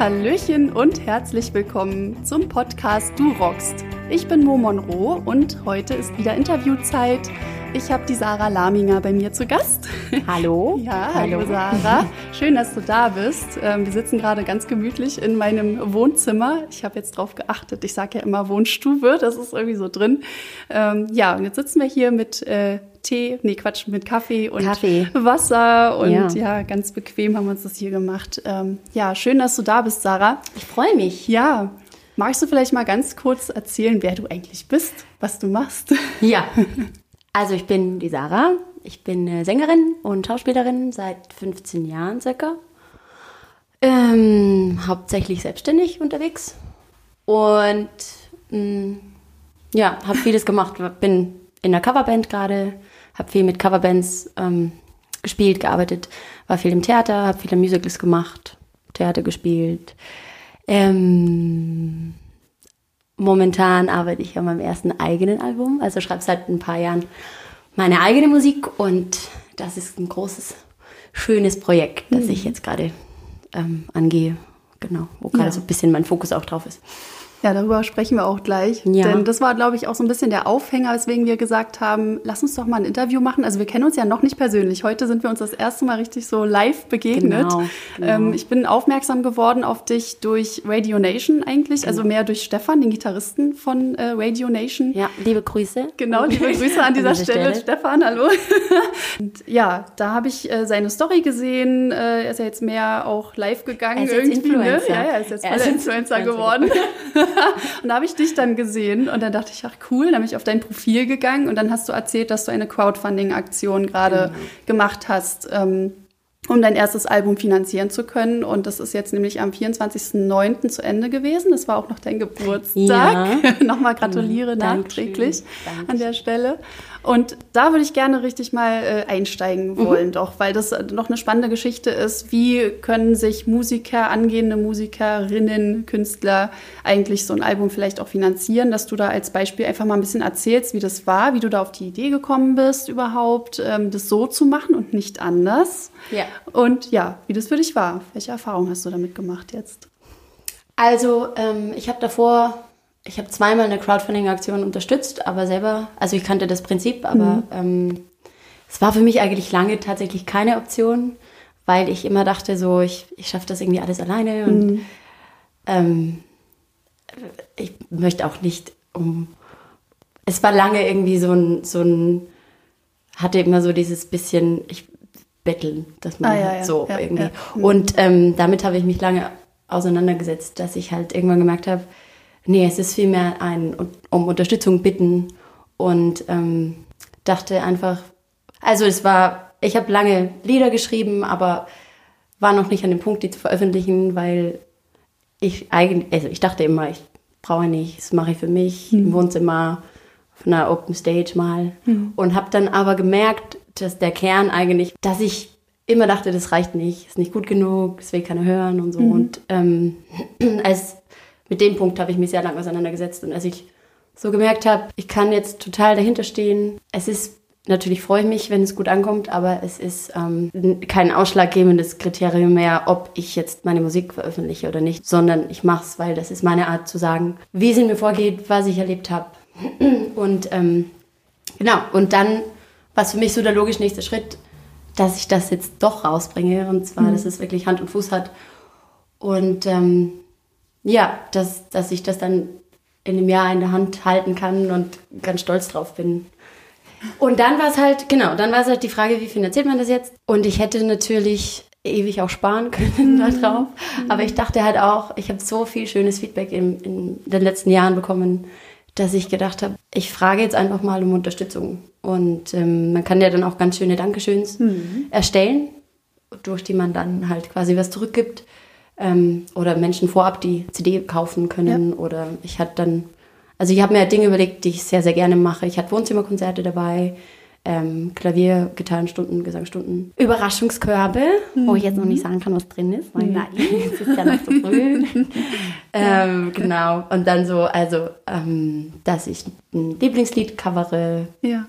Hallöchen und herzlich willkommen zum Podcast Du rockst. Ich bin Mo Monroe und heute ist wieder Interviewzeit. Ich habe die Sarah Laminger bei mir zu Gast. Hallo. Ja, hallo, hallo Sarah. Schön, dass du da bist. Ähm, wir sitzen gerade ganz gemütlich in meinem Wohnzimmer. Ich habe jetzt drauf geachtet. Ich sage ja immer Wohnstube, das ist irgendwie so drin. Ähm, ja, und jetzt sitzen wir hier mit Tee, nee, Quatsch, mit Kaffee und Kaffee. Wasser und ja. ja. ganz bequem haben wir uns das hier gemacht. Ähm, ja, schön, dass du da bist, Sarah. Ich freue mich. Ja. Magst du vielleicht mal ganz kurz erzählen, wer du eigentlich bist, was du machst? Ja. Also ich bin die Sarah. Ich bin äh, Sängerin und Schauspielerin seit 15 Jahren circa. Ähm, hauptsächlich selbstständig unterwegs. Und mh, mm, ja, habe vieles gemacht. Bin in der Coverband gerade, habe viel mit Coverbands ähm, gespielt, gearbeitet, war viel im Theater, habe viele Musicals gemacht, Theater gespielt. Ähm, momentan arbeite ich an meinem ersten eigenen Album, also schreibe seit ein paar Jahren meine eigene Musik und das ist ein großes, schönes Projekt, das mhm. ich jetzt gerade ähm, angehe. Genau, wo gerade ja. so ein bisschen mein Fokus auch drauf ist. Ja, darüber sprechen wir auch gleich. Ja. Denn das war, glaube ich, auch so ein bisschen der Aufhänger, weswegen wir gesagt haben, lass uns doch mal ein Interview machen. Also wir kennen uns ja noch nicht persönlich. Heute sind wir uns das erste Mal richtig so live begegnet. Genau, genau. Ähm, ich bin aufmerksam geworden auf dich durch Radio Nation eigentlich, also mehr durch Stefan, den Gitarristen von äh, Radio Nation. Ja, liebe Grüße. Genau, liebe Grüße an dieser, Stelle. Stelle. Stefan, hallo. Und ja, da habe ich äh, seine Story gesehen. Äh, er ist ja jetzt mehr auch live gegangen. Er ist jetzt irgendwie, ne? Ja, ja, er ist jetzt voller Influencer geworden. und da habe ich dich dann gesehen und dann dachte ich, ach cool, dann bin ich auf dein Profil gegangen und dann hast du erzählt, dass du eine Crowdfunding-Aktion gerade genau. gemacht hast. Ähm, um dein erstes Album finanzieren zu können. Und das ist jetzt nämlich am 24.09. zu Ende gewesen. Das war auch noch dein Geburtstag. Ja. Nochmal gratuliere Dankeschön. nachträglich Dankeschön. an der Stelle. Und da würde ich gerne richtig mal äh, einsteigen mhm. wollen, mhm. doch, weil das noch eine spannende Geschichte ist. Wie können sich Musiker, angehende Musikerinnen, Künstler eigentlich so ein Album vielleicht auch finanzieren, dass du da als Beispiel einfach mal ein bisschen erzählst, wie das war, wie du da auf die Idee gekommen bist, überhaupt ähm, das so zu machen und nicht anders. Ja. Und ja, wie das für dich war. Welche Erfahrungen hast du damit gemacht jetzt? Also, ähm, ich habe davor ich habe zweimal eine Crowdfunding-Aktion unterstützt, aber selber, also ich kannte das Prinzip, aber mhm. ähm, es war für mich eigentlich lange tatsächlich keine Option, weil ich immer dachte, so, ich, ich schaffe das irgendwie alles alleine und mhm. ähm, ich möchte auch nicht um. Es war lange irgendwie so ein, so ein, hatte immer so dieses bisschen, ich betteln, dass man ah, ja, ja, so ja, irgendwie. Und ähm, damit habe ich mich lange auseinandergesetzt, dass ich halt irgendwann gemerkt habe, Nee, es ist vielmehr ein um Unterstützung bitten und ähm, dachte einfach, also es war, ich habe lange Lieder geschrieben, aber war noch nicht an dem Punkt, die zu veröffentlichen, weil ich eigentlich, also ich dachte immer, ich brauche nicht, das mache ich für mich mhm. im Wohnzimmer, auf einer Open Stage mal. Mhm. Und habe dann aber gemerkt, dass der Kern eigentlich, dass ich immer dachte, das reicht nicht, ist nicht gut genug, das will keiner hören und so. Mhm. Und ähm, als mit dem Punkt habe ich mich sehr lange auseinandergesetzt. Und als ich so gemerkt habe, ich kann jetzt total dahinter stehen, es ist Natürlich freue ich mich, wenn es gut ankommt, aber es ist ähm, kein ausschlaggebendes Kriterium mehr, ob ich jetzt meine Musik veröffentliche oder nicht, sondern ich mache es, weil das ist meine Art zu sagen, wie es in mir vorgeht, was ich erlebt habe. Und ähm, genau, und dann war es für mich so der logisch nächste Schritt, dass ich das jetzt doch rausbringe und zwar, mhm. dass es wirklich Hand und Fuß hat. Und ähm, ja, dass, dass ich das dann in einem Jahr in der Hand halten kann und ganz stolz drauf bin. Und dann war es halt, genau, dann war es halt die Frage, wie finanziert man das jetzt? Und ich hätte natürlich ewig auch sparen können mhm. darauf. Aber ich dachte halt auch, ich habe so viel schönes Feedback in, in den letzten Jahren bekommen, dass ich gedacht habe, ich frage jetzt einfach mal um Unterstützung. Und ähm, man kann ja dann auch ganz schöne Dankeschöns mhm. erstellen, durch die man dann halt quasi was zurückgibt ähm, oder Menschen vorab die CD kaufen können. Ja. Oder ich hatte dann, also ich habe mir Dinge überlegt, die ich sehr, sehr gerne mache. Ich hatte Wohnzimmerkonzerte dabei. Ähm, Klavier, Gitarrenstunden, Gesangsstunden, Überraschungskörbe, mhm. wo ich jetzt noch nicht sagen kann, was drin ist, weil mhm. nein, es ist ja noch zu früh. ähm, genau. Und dann so, also, ähm, dass ich ein Lieblingslied covere. Ja.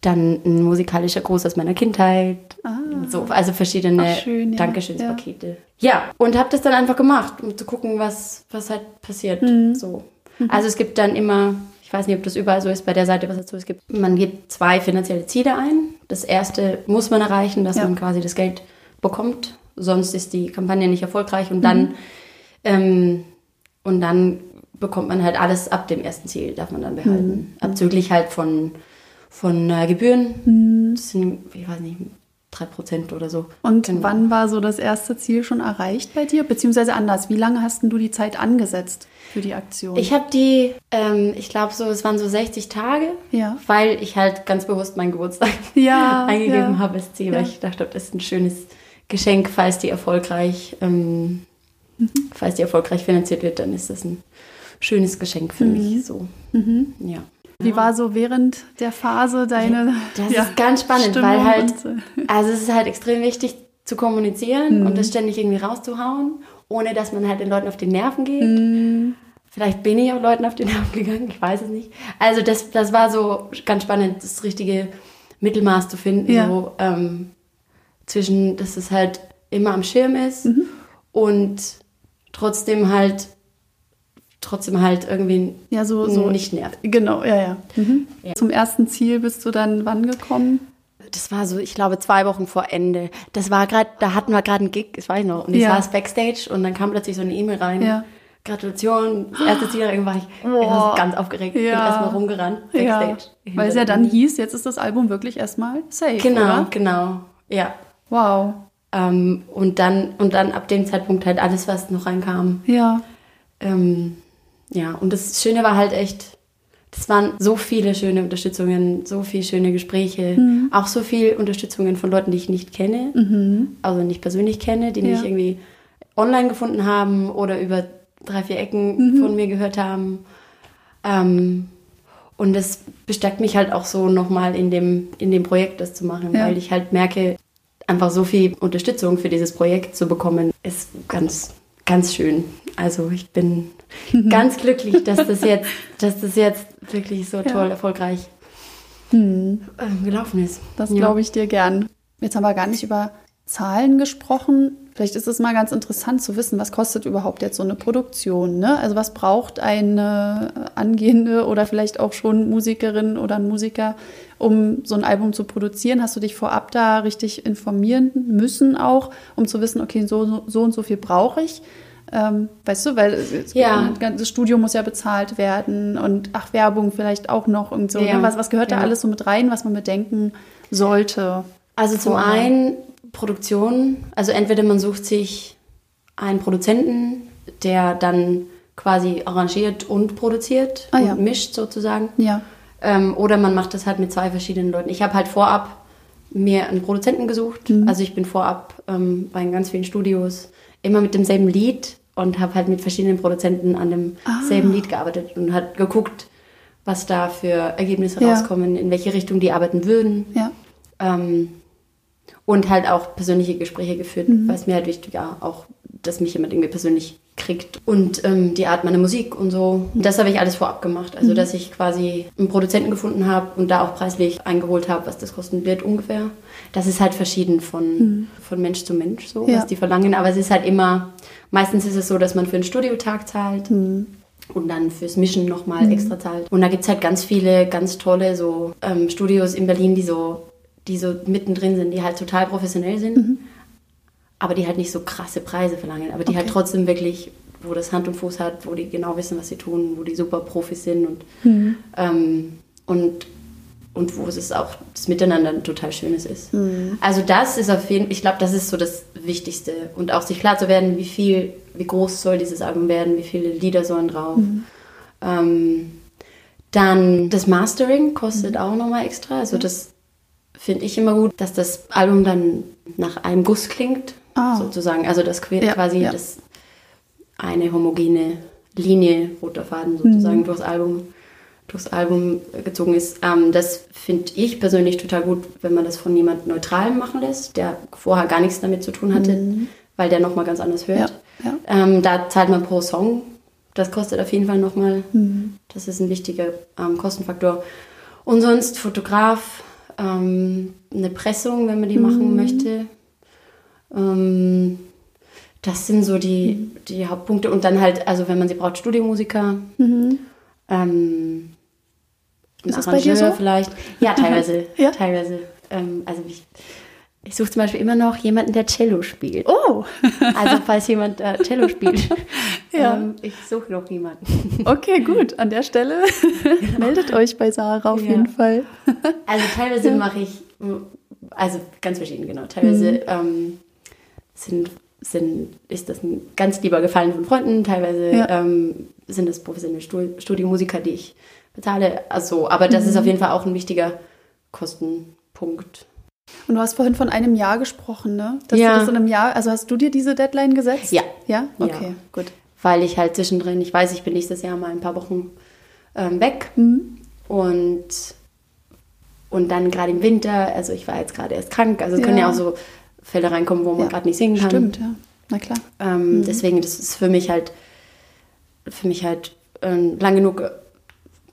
Dann ein musikalischer Gruß aus meiner Kindheit. Ah. So, also verschiedene schön, ja. Dankeschönspakete. Ja. ja, und habe das dann einfach gemacht, um zu gucken, was, was halt passiert. Mhm. So. Mhm. Also es gibt dann immer ich weiß nicht, ob das überall so ist bei der Seite, was dazu es gibt. Man gibt zwei finanzielle Ziele ein. Das erste muss man erreichen, dass ja. man quasi das Geld bekommt. Sonst ist die Kampagne nicht erfolgreich und dann, mhm. ähm, und dann bekommt man halt alles ab dem ersten Ziel, darf man dann behalten. Mhm. Abzüglich halt von, von äh, Gebühren. Mhm. Das sind, ich weiß nicht, drei Prozent oder so. Und genau. wann war so das erste Ziel schon erreicht bei dir? Beziehungsweise anders, wie lange hast du die Zeit angesetzt für die Aktion? Ich habe die, ähm, ich glaube so, es waren so 60 Tage, ja. weil ich halt ganz bewusst meinen Geburtstag ja, eingegeben ja. habe als Ziel, weil ich dachte, das ist ein schönes Geschenk, falls die erfolgreich, ähm, mhm. falls die erfolgreich finanziert wird, dann ist das ein schönes Geschenk für mhm. mich. So, mhm. ja. Wie war so während der Phase deine. Das ja, ist ganz spannend, Stimmung weil halt, also es ist halt extrem wichtig zu kommunizieren mhm. und das ständig irgendwie rauszuhauen, ohne dass man halt den Leuten auf die Nerven geht. Mhm. Vielleicht bin ich auch Leuten auf die Nerven gegangen, ich weiß es nicht. Also das, das war so ganz spannend, das richtige Mittelmaß zu finden, ja. so ähm, zwischen, dass es halt immer am Schirm ist mhm. und trotzdem halt trotzdem halt irgendwie ja, so, so, nicht nervt. Genau, ja, ja. Mhm. ja. Zum ersten Ziel bist du dann wann gekommen? Das war so, ich glaube, zwei Wochen vor Ende. Das war gerade, da hatten wir gerade einen Gig, das weiß ich noch. Und ich ja. saß Backstage und dann kam plötzlich so eine E-Mail rein. Ja. Gratulation, das erste Ziel, irgendwie war ich, ich war ganz aufgeregt, ja. bin erstmal rumgerannt, Backstage. Ja. Weil es ja dann hieß, jetzt ist das Album wirklich erstmal safe, Genau, oder? genau, ja. Wow. Ähm, und dann, und dann ab dem Zeitpunkt halt alles, was noch reinkam. Ja. Ähm, ja, und das Schöne war halt echt, das waren so viele schöne Unterstützungen, so viele schöne Gespräche, mhm. auch so viele Unterstützungen von Leuten, die ich nicht kenne, mhm. also nicht persönlich kenne, die ja. mich irgendwie online gefunden haben oder über drei, vier Ecken mhm. von mir gehört haben. Ähm, und das bestärkt mich halt auch so nochmal in dem, in dem Projekt das zu machen, ja. weil ich halt merke, einfach so viel Unterstützung für dieses Projekt zu bekommen, ist ganz, ganz schön. Also ich bin ganz glücklich, dass das jetzt, dass das jetzt wirklich so toll, ja. erfolgreich hm. Gelaufen ist. Das ja. glaube ich dir gern. Jetzt haben wir gar nicht über Zahlen gesprochen. Vielleicht ist es mal ganz interessant zu wissen, was kostet überhaupt jetzt so eine Produktion? Ne? Also was braucht eine angehende oder vielleicht auch schon Musikerin oder ein Musiker, um so ein Album zu produzieren? Hast du dich vorab da richtig informieren müssen auch, um zu wissen, okay, so, so und so viel brauche ich? Ähm, weißt du, weil ja. das Studio muss ja bezahlt werden und ach, Werbung vielleicht auch noch und so. Ne? Ja. Ne? Was, was gehört ja. da alles so mit rein, was man bedenken sollte? Also zum vorher? einen Produktion, also entweder man sucht sich einen Produzenten, der dann quasi arrangiert und produziert ah, und ja. mischt sozusagen. Ja. Ähm, oder man macht das halt mit zwei verschiedenen Leuten. Ich habe halt vorab mir einen Produzenten gesucht. Mhm. Also ich bin vorab ähm, bei ganz vielen Studios immer mit demselben Lied und habe halt mit verschiedenen Produzenten an demselben ah. Lied gearbeitet und hat geguckt, was da für Ergebnisse ja. rauskommen, in welche Richtung die arbeiten würden. Ja. Ähm, und halt auch persönliche Gespräche geführt, mhm. weil es mir halt wichtig war, auch, dass mich jemand irgendwie persönlich kriegt und ähm, die Art meiner Musik und so. Und das habe ich alles vorab gemacht. Also, mhm. dass ich quasi einen Produzenten gefunden habe und da auch preislich eingeholt habe, was das kosten wird ungefähr. Das ist halt verschieden von, mhm. von Mensch zu Mensch, so, ja. was die verlangen. Aber es ist halt immer, meistens ist es so, dass man für einen Studiotag zahlt. Mhm. Und dann fürs Mischen nochmal mhm. extra zahlt. Und da gibt es halt ganz viele, ganz tolle so ähm, Studios in Berlin, die so, die so mittendrin sind, die halt total professionell sind mhm aber die halt nicht so krasse Preise verlangen, aber die halt okay. halt trotzdem wirklich, wo das Hand und Fuß hat, wo die genau wissen, was sie tun, wo die super Profis sind und, mhm. ähm, und, und wo es auch das Miteinander total Schönes ist. Mhm. Also das ist auf jeden Fall, ich glaube, das ist so das Wichtigste und auch sich klar zu werden, wie viel, wie groß soll dieses Album werden, wie viele Lieder sollen drauf. Mhm. Ähm, dann das Mastering kostet mhm. auch nochmal extra, also das finde ich immer gut, dass das Album dann nach einem Guss klingt ah. sozusagen. Also das ja, quasi ja. Das eine homogene Linie, roter Faden sozusagen mhm. durchs Album durchs Album gezogen ist. Ähm, das finde ich persönlich total gut, wenn man das von jemand Neutralem machen lässt, der vorher gar nichts damit zu tun hatte, mhm. weil der nochmal ganz anders hört. Ja, ja. Ähm, da zahlt man pro Song. Das kostet auf jeden Fall nochmal. Mhm. Das ist ein wichtiger ähm, Kostenfaktor. Und sonst Fotograf, ähm, eine Pressung, wenn man die mhm. machen möchte. Ähm, das sind so die, die Hauptpunkte. Und dann halt, also wenn man sie braucht, Studiomusiker. Mhm. Ähm, ist das bei dir so? vielleicht. Ja, teilweise. ja? Teilweise. Ähm, also ich, ich suche zum Beispiel immer noch jemanden, der Cello spielt. Oh! also falls jemand äh, Cello spielt. ja. Ähm, ich suche noch jemanden. okay, gut. An der Stelle meldet euch bei Sarah auf ja. jeden Fall. also teilweise ja. mache ich, also ganz verschieden, genau. Teilweise mhm. ähm, sind, sind, ist das ein ganz lieber Gefallen von Freunden, teilweise ähm, sind das professionelle Studiomusiker, die ich bezahle. Also, aber das mhm. ist auf jeden Fall auch ein wichtiger Kostenpunkt. Und du hast vorhin von einem Jahr gesprochen, ne? Dass ja. du das in einem Jahr, also hast du dir diese Deadline gesetzt? Ja. Ja? Okay, ja. gut. Weil ich halt zwischendrin, ich weiß, ich bin nächstes Jahr mal ein paar Wochen ähm, weg. Mhm. Und, und dann gerade im Winter, also ich war jetzt gerade erst krank, also es ja. können ja auch so Fälle reinkommen, wo man gerade nicht singen kann. Stimmt, ja. Na klar. Ähm, mhm. Deswegen, das ist für mich halt, für mich halt äh, lang genug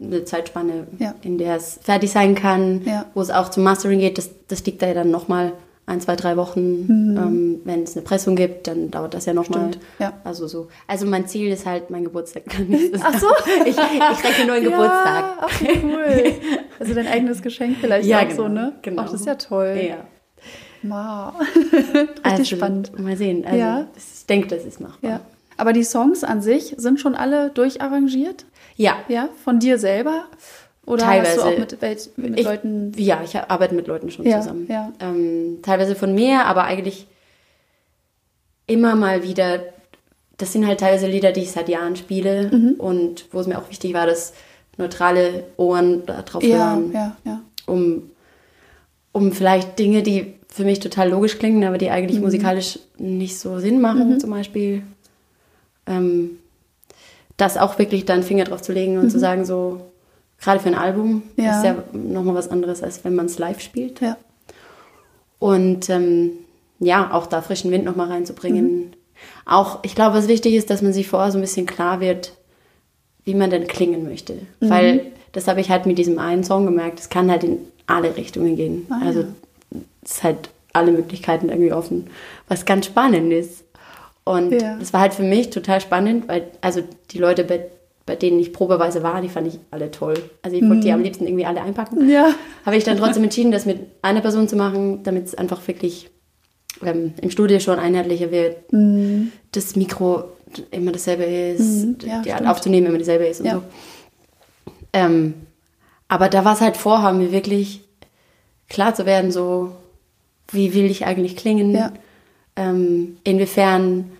eine Zeitspanne, ja. in der es fertig sein kann, ja. wo es auch zum Mastering geht. Das, das liegt da ja dann nochmal ein, zwei, drei Wochen. Mhm. Ähm, wenn es eine Pressung gibt, dann dauert das ja nochmal. Ja. Also so. Also mein Ziel ist halt mein Geburtstag. Ach so. ich, ich rechne nur einen ja, Geburtstag. Cool. Also dein eigenes Geschenk vielleicht ja, auch genau, so, ne? Genau. Ach, das ist ja toll. Ja. Wow. Richtig also, spannend. Mal sehen. Also, ja. ich denke, das ist machbar. Ja. Aber die Songs an sich sind schon alle durcharrangiert? Ja. Ja, von dir selber? Oder teilweise. hast du auch mit, mit ich, Leuten? Ja, ich arbeite mit Leuten schon ja, zusammen. Ja. Ähm, teilweise von mir, aber eigentlich immer mal wieder. Das sind halt teilweise Lieder, die ich seit Jahren spiele mhm. und wo es mir auch wichtig war, dass neutrale Ohren drauf ja, hören, ja, ja. um um vielleicht Dinge, die für mich total logisch klingen, aber die eigentlich mhm. musikalisch nicht so Sinn machen, mhm. zum Beispiel ähm, das auch wirklich dann Finger drauf zu legen und mhm. zu sagen, so, gerade für ein Album ja. ist ja nochmal was anderes, als wenn man es live spielt. Ja. Und ähm, ja, auch da frischen Wind nochmal reinzubringen. Mhm. Auch, ich glaube, was wichtig ist, dass man sich vorher so ein bisschen klar wird, wie man denn klingen möchte. Mhm. Weil das habe ich halt mit diesem einen Song gemerkt, es kann halt in alle Richtungen gehen. Ah, also es ist halt alle Möglichkeiten irgendwie offen, was ganz spannend ist. Und ja. das war halt für mich total spannend, weil also die Leute, bei, bei denen ich probeweise war, die fand ich alle toll. Also ich wollte mhm. die am liebsten irgendwie alle einpacken. Ja. Habe ich dann trotzdem entschieden, das mit einer Person zu machen, damit es einfach wirklich ähm, im Studio schon einheitlicher wird. Mhm. Das Mikro immer dasselbe ist, mhm. ja, die Art aufzunehmen immer dieselbe ist und ja. so. Ähm, aber da war es halt vorher, mir wirklich klar zu werden, so, wie will ich eigentlich klingen? Ja. Ähm, inwiefern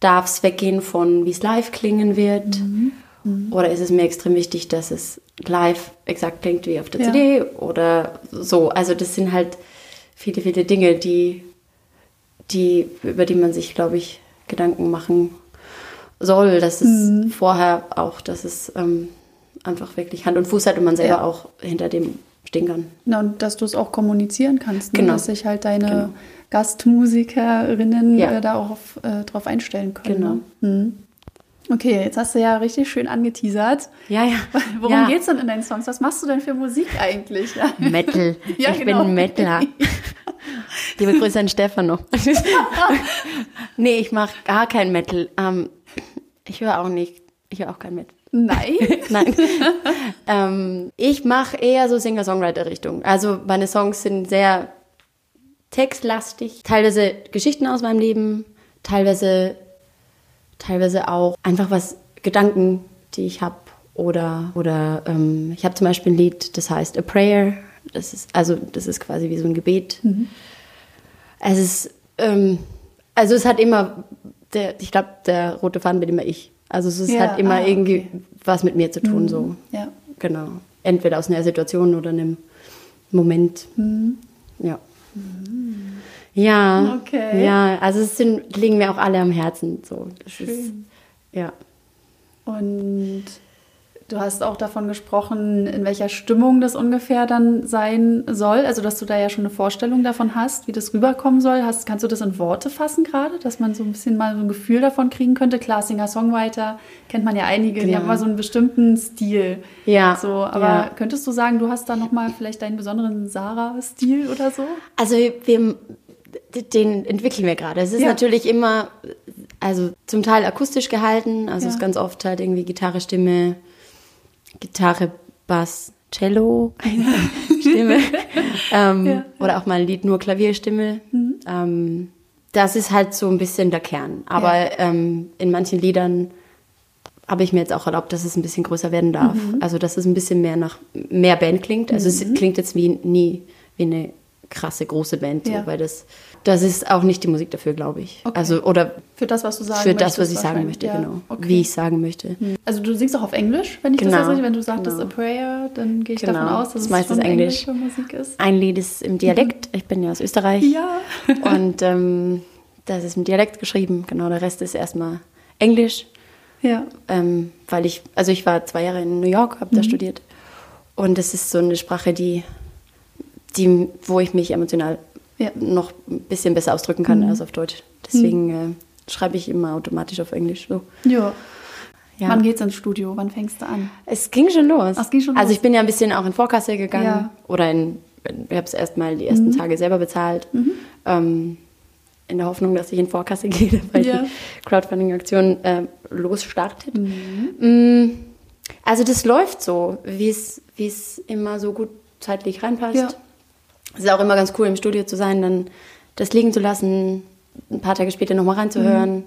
darf es weggehen von, wie es live klingen wird? Mhm. Mhm. Oder ist es mir extrem wichtig, dass es live exakt klingt wie auf der ja. CD? Oder so. Also das sind halt viele, viele Dinge, die, die, über die man sich, glaube ich, Gedanken machen soll. Dass es mhm. vorher auch, dass es ähm, einfach wirklich Hand und Fuß hat und man selber ja. auch hinter dem stehen kann. Ja, und dass du es auch kommunizieren kannst, ne? genau. dass sich halt deine genau. Gastmusikerinnen ja. äh, darauf äh, drauf einstellen können. Genau. Ne? Hm. Okay, jetzt hast du ja richtig schön angeteasert. Ja, ja. Worum ja. geht's denn in deinen Songs? Was machst du denn für Musik eigentlich? Metal. ja, ich genau. bin Metaler. Liebe Grüße an Stefano. nee, ich mache gar kein Metal. Ähm, ich höre auch nicht. Ich höre auch kein Metal. Nein. Nein. ähm, ich mache eher so Singer-Songwriter-Richtung. Also meine Songs sind sehr textlastig, teilweise Geschichten aus meinem Leben, teilweise, teilweise auch einfach was, Gedanken, die ich habe. Oder, oder ähm, ich habe zum Beispiel ein Lied, das heißt A Prayer. Das ist, also das ist quasi wie so ein Gebet. Mhm. Es ist, ähm, also es hat immer, der, ich glaube, der rote Faden bin immer ich. Also es ist, ja, hat immer ah, irgendwie okay. was mit mir zu tun, mhm. so. Ja. Genau. Entweder aus einer Situation oder einem Moment. Mhm. Ja. Ja, okay. ja, also es sind, liegen mir auch alle am Herzen. So. Das Schön. Ist, ja. Und Du hast auch davon gesprochen, in welcher Stimmung das ungefähr dann sein soll. Also, dass du da ja schon eine Vorstellung davon hast, wie das rüberkommen soll. Hast, kannst du das in Worte fassen gerade, dass man so ein bisschen mal so ein Gefühl davon kriegen könnte? Klar, Singer-Songwriter kennt man ja einige, die Ja. haben immer so einen bestimmten Stil. Ja, So, aber ja. könntest du sagen, du hast da nochmal vielleicht deinen besonderen Sarah-Stil oder so? Also wir, den entwickeln wir gerade. Es ist Ja. natürlich immer, also zum Teil akustisch gehalten, also Ja. es ist ganz oft halt irgendwie Gitarre, Stimme, Gitarre, Bass, Cello, Stimme. ähm, Ja. Oder auch mal ein Lied nur Klavierstimme. Ähm, das ist halt so ein bisschen der Kern. Aber Ja. ähm, in manchen Liedern habe ich mir jetzt auch erlaubt, dass es ein bisschen größer werden darf. Also dass es ein bisschen mehr nach mehr Band klingt. Also es klingt jetzt wie nie wie eine krasse große Band, so, Ja. weil das das ist auch nicht die Musik dafür, glaube ich. Okay. Also oder Für das, was du sagen für das, was ich sagen möchte, Ja, genau, okay. wie ich sagen möchte. Also du singst auch auf Englisch, wenn ich das Genau, jetzt richtig, wenn du sagtest genau. a prayer, dann gehe ich Genau, davon aus, dass das es meiste schon ist Englisch. englische Musik ist. Ein Lied ist im Dialekt. Ich bin ja aus Österreich. Ja. Und ähm, das ist im Dialekt geschrieben. Genau, der Rest ist erstmal Englisch. Ja. Ähm, weil ich, also ich war zwei Jahre in New York, habe da studiert. Und das ist so eine Sprache, die, die, wo ich mich emotional Ja. noch ein bisschen besser ausdrücken kann als auf Deutsch. Deswegen äh, schreibe ich immer automatisch auf Englisch. So. Ja. Ja. Wann geht's ins Studio? Wann fängst du an? Es ging schon los. Ach, ging schon also los. ich bin ja ein bisschen auch in Vorkasse gegangen. Ja. Oder in, ich habe es erstmal die ersten Tage selber bezahlt. Ähm, in der Hoffnung, dass ich in Vorkasse gehe, weil Ja. die Crowdfunding-Aktion äh, losstartet. Mm, Also das läuft so, wie es wie es immer so gut zeitlich reinpasst. Es ist auch immer ganz cool, im Studio zu sein, dann das liegen zu lassen, ein paar Tage später nochmal reinzuhören,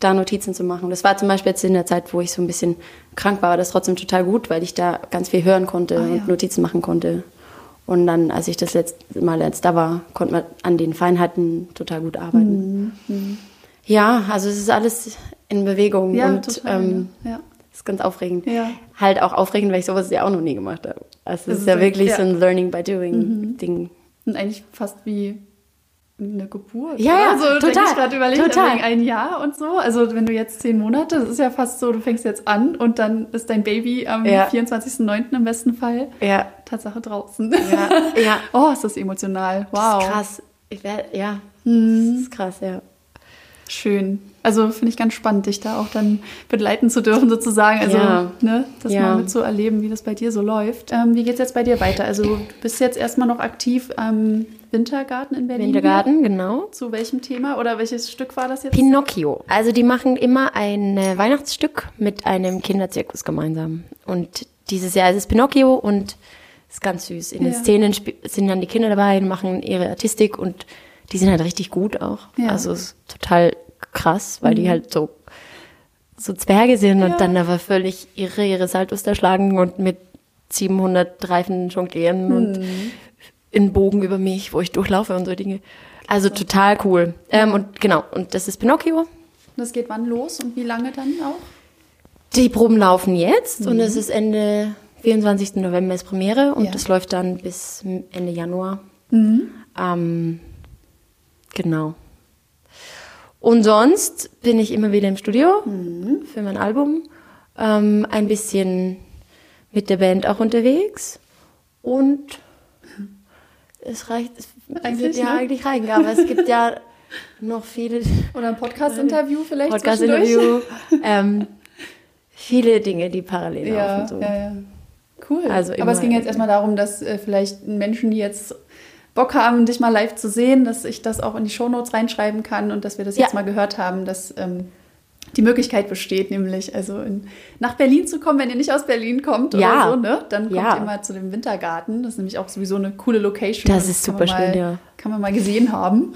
da Notizen zu machen. Das war zum Beispiel jetzt in der Zeit, wo ich so ein bisschen krank war, war das trotzdem total gut, weil ich da ganz viel hören konnte Ah, ja. und Notizen machen konnte. Und dann, als ich das letzte Mal jetzt da war, konnte man an den Feinheiten total gut arbeiten. Ja, also es ist alles in Bewegung Ja, und total. ähm, ja. ist ganz aufregend. Ja. Halt auch aufregend, weil ich sowas ja auch noch nie gemacht habe. Also es ist ist ja wirklich. Mhm. so ein Learning by Doing Ding. Und eigentlich fast wie eine Geburt. Ja, oder? ja, total, ich gerade überlegt, total. ein Jahr und so. Also wenn du jetzt zehn Monate, das ist ja fast so, du fängst jetzt an und dann ist dein Baby am Ja. 24.09. im besten Fall Ja, Tatsache draußen. ja, ja. Oh, ist das emotional. Wow. Das ist krass. Ich wär, ja, Mhm. das ist krass, ja. Schön. Also finde ich ganz spannend, dich da auch dann begleiten zu dürfen, sozusagen. Also, Ja. ne, das Ja. mal mitzuerleben, wie das bei dir so läuft. Ähm, wie geht's jetzt bei dir weiter? Also, du bist jetzt erstmal noch aktiv am Wintergarten in Berlin. Wintergarten, genau. Zu welchem Thema oder welches Stück war das jetzt? Pinocchio. Also die machen immer ein äh, Weihnachtsstück mit einem Kinderzirkus gemeinsam. Und dieses Jahr ist es Pinocchio und ist ganz süß. In den Ja. Szenen sp- sind dann die Kinder dabei und machen ihre Artistik und die sind halt richtig gut auch. Ja. Also es ist total krass, weil die halt so, so Zwerge sind Ja. und dann aber völlig ihre, ihre Saltos da schlagen und mit 700 Reifen jonglieren und in Bogen über mich, wo ich durchlaufe und so Dinge. Also total cool. Ähm, und genau, und das ist Pinocchio. Das geht wann los und wie lange dann auch? Die Proben laufen jetzt und es ist Ende 24. November ist Premiere und Ja. das läuft dann bis Ende Januar. Ähm, genau. Und sonst bin ich immer wieder im Studio für mein Album. Ähm, ein bisschen mit der Band auch unterwegs. Und es reicht, es Eigentlich, wird ja ne? eigentlich reichen, aber es gibt ja noch viele Oder ein Podcast-Interview vielleicht Podcast-Interview. ähm, viele Dinge, die parallel Ja, laufen. So. ja, ja. Cool. Also Aber es ging jetzt erstmal darum, dass äh, vielleicht Menschen, die jetzt Bock haben, dich mal live zu sehen, dass ich das auch in die Shownotes reinschreiben kann und dass wir das Ja. jetzt mal gehört haben, dass ähm, die Möglichkeit besteht, nämlich also in, nach Berlin zu kommen, wenn ihr nicht aus Berlin kommt Ja. oder so, ne? Dann kommt Ja. ihr mal zu dem Wintergarten. Das ist nämlich auch sowieso eine coole Location. Das Und ist kann super mal, schön, ja. Kann man mal gesehen haben.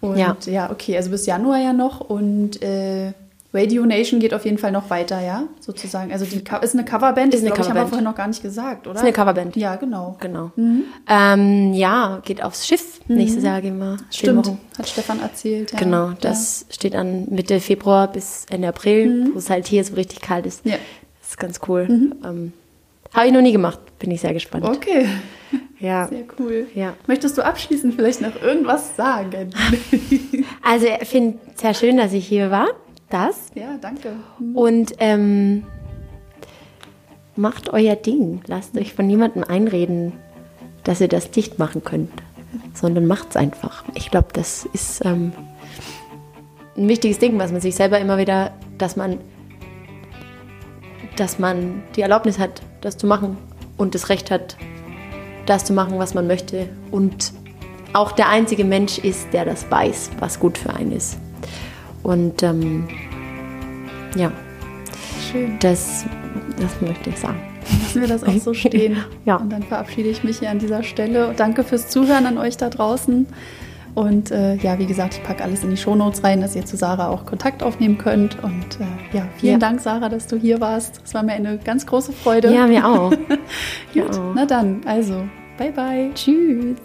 Und ja, Ja. okay, also bis Januar ja noch und äh, Radio Nation geht auf jeden Fall noch weiter, ja, sozusagen. Also die Co- ist eine Coverband, Ist eine glaub ich, haben wir Coverband. vorhin noch gar nicht gesagt, oder? Ist eine Coverband. Ja, genau. Genau. Ähm, ja, geht aufs Schiff. Nächstes Jahr gehen wir. Stimmt, Wochen. hat Stefan erzählt. Ja. Genau, das steht an Mitte Februar bis Ende April, wo es halt hier so richtig kalt ist. Ja. Das ist ganz cool. Ähm, Habe ich noch nie gemacht. Bin ich sehr gespannt. Ja. Okay, Ja. sehr cool. Ja. Möchtest du abschließend vielleicht noch irgendwas sagen? Also ich finde es sehr schön, dass ich hier war. Das. ja, danke. Und ähm, macht euer Ding. Lasst euch von niemandem einreden, dass ihr das dicht machen könnt, sondern macht es einfach. Ich glaube, das ist ähm, ein wichtiges Ding, was man sich selber immer wieder, dass man, dass man die Erlaubnis hat, das zu machen und das Recht hat, das zu machen, was man möchte und auch der einzige Mensch ist, der das weiß, was gut für einen ist. Und ähm, ja, Schön. Das, das möchte ich sagen. Lassen wir das auch so stehen. ja. Und dann verabschiede ich mich hier an dieser Stelle. Danke fürs Zuhören an euch da draußen. Und äh, ja, wie gesagt, ich packe alles in die Shownotes rein, dass ihr zu Sarah auch Kontakt aufnehmen könnt. Und äh, ja, vielen Ja. Dank, Sarah, dass du hier warst. Es war mir eine ganz große Freude. Ja, mir auch. Gut, Ja. na dann, also, bye bye. Tschüss.